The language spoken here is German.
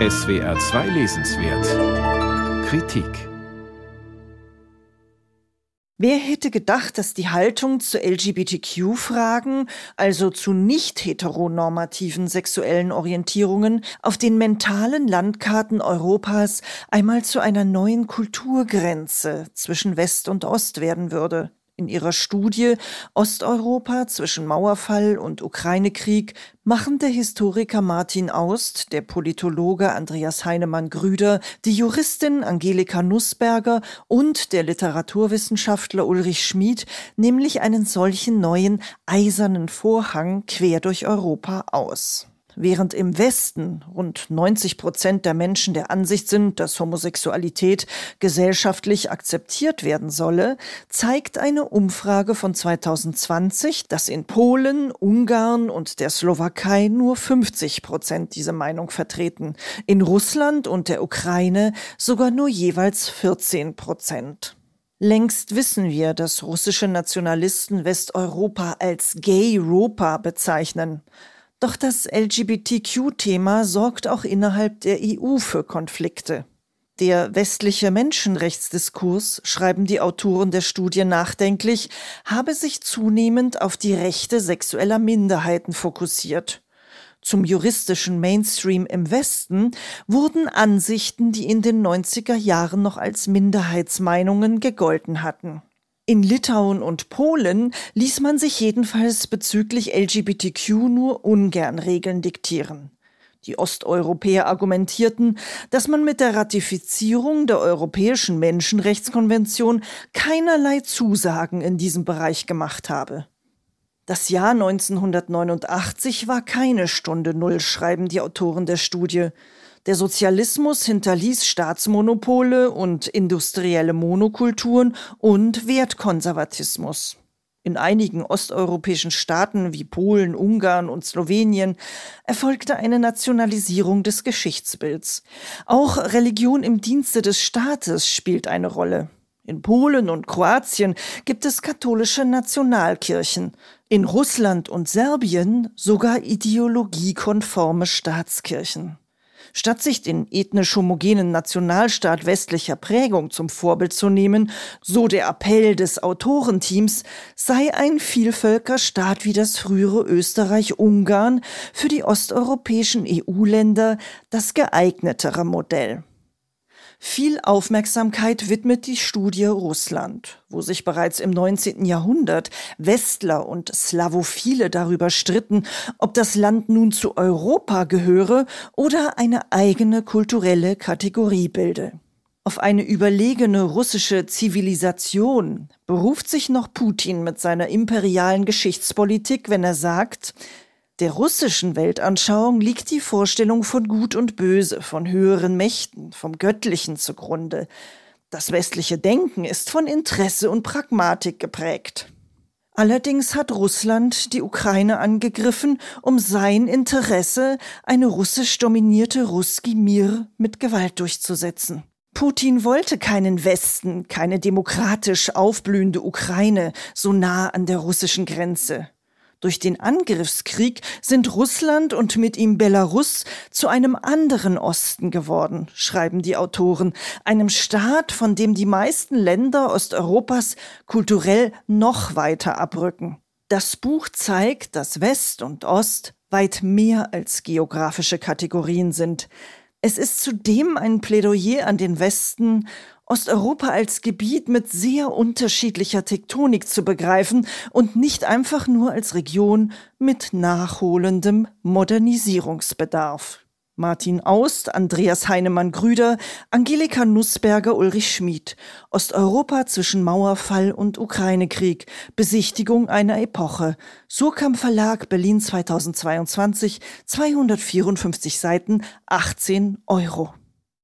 SWR 2 Lesenswert Kritik Wer hätte gedacht, dass die Haltung zu LGBTQ-Fragen, also zu nicht heteronormativen sexuellen Orientierungen, auf den mentalen Landkarten Europas einmal zu einer neuen Kulturgrenze zwischen West und Ost werden würde? In ihrer Studie Osteuropa zwischen Mauerfall und Ukraine-Krieg machen der Historiker Martin Aust, der Politologe Andreas Heinemann-Grüder, die Juristin Angelika Nussberger und der Literaturwissenschaftler Ulrich Schmid nämlich einen solchen neuen eisernen Vorhang quer durch Europa aus. Während im Westen rund 90 Prozent der Menschen der Ansicht sind, dass Homosexualität gesellschaftlich akzeptiert werden solle, zeigt eine Umfrage von 2020, dass in Polen, Ungarn und der Slowakei nur 50 Prozent diese Meinung vertreten, in Russland und der Ukraine sogar nur jeweils 14 Prozent. Längst wissen wir, dass russische Nationalisten Westeuropa als Gay-Europa bezeichnen. Doch das LGBTQ-Thema sorgt auch innerhalb der EU für Konflikte. Der westliche Menschenrechtsdiskurs, schreiben die Autoren der Studie nachdenklich, habe sich zunehmend auf die Rechte sexueller Minderheiten fokussiert. Zum juristischen Mainstream im Westen wurden Ansichten, die in den 90er Jahren noch als Minderheitsmeinungen gegolten hatten. In Litauen und Polen ließ man sich jedenfalls bezüglich LGBTQ nur ungern Regeln diktieren. Die Osteuropäer argumentierten, dass man mit der Ratifizierung der Europäischen Menschenrechtskonvention keinerlei Zusagen in diesem Bereich gemacht habe. Das Jahr 1989 war keine Stunde Null, schreiben die Autoren der Studie. Der Sozialismus hinterließ Staatsmonopole und industrielle Monokulturen und Wertkonservatismus. In einigen osteuropäischen Staaten wie Polen, Ungarn und Slowenien erfolgte eine Nationalisierung des Geschichtsbilds. Auch Religion im Dienste des Staates spielt eine Rolle. In Polen und Kroatien gibt es katholische Nationalkirchen, in Russland und Serbien sogar ideologiekonforme Staatskirchen. Statt sich den ethnisch homogenen Nationalstaat westlicher Prägung zum Vorbild zu nehmen, so der Appell des Autorenteams, sei ein Vielvölkerstaat wie das frühere Österreich-Ungarn für die osteuropäischen EU-Länder das geeignetere Modell. Viel Aufmerksamkeit widmet die Studie Russland, wo sich bereits im 19. Jahrhundert Westler und Slavophile darüber stritten, ob das Land nun zu Europa gehöre oder eine eigene kulturelle Kategorie bilde. Auf eine überlegene russische Zivilisation beruft sich noch Putin mit seiner imperialen Geschichtspolitik, wenn er sagt, der russischen Weltanschauung liegt die Vorstellung von Gut und Böse, von höheren Mächten, vom Göttlichen zugrunde. Das westliche Denken ist von Interesse und Pragmatik geprägt. Allerdings hat Russland die Ukraine angegriffen, um sein Interesse, eine russisch dominierte Ruski Mir mit Gewalt durchzusetzen. Putin wollte keinen Westen, keine demokratisch aufblühende Ukraine so nah an der russischen Grenze. Durch den Angriffskrieg sind Russland und mit ihm Belarus zu einem anderen Osten geworden, schreiben die Autoren, einem Staat, von dem die meisten Länder Osteuropas kulturell noch weiter abrücken. Das Buch zeigt, dass West und Ost weit mehr als geografische Kategorien sind. Es ist zudem ein Plädoyer an den Westen Osteuropa als Gebiet mit sehr unterschiedlicher Tektonik zu begreifen und nicht einfach nur als Region mit nachholendem Modernisierungsbedarf. Martin Aust, Andreas Heinemann Grüder, Angelika Nussberger, Ulrich Schmid. Osteuropa zwischen Mauerfall und Ukraine-Krieg. Besichtigung einer Epoche. Surkamp Verlag, Berlin 2022, 254 Seiten, 18 Euro.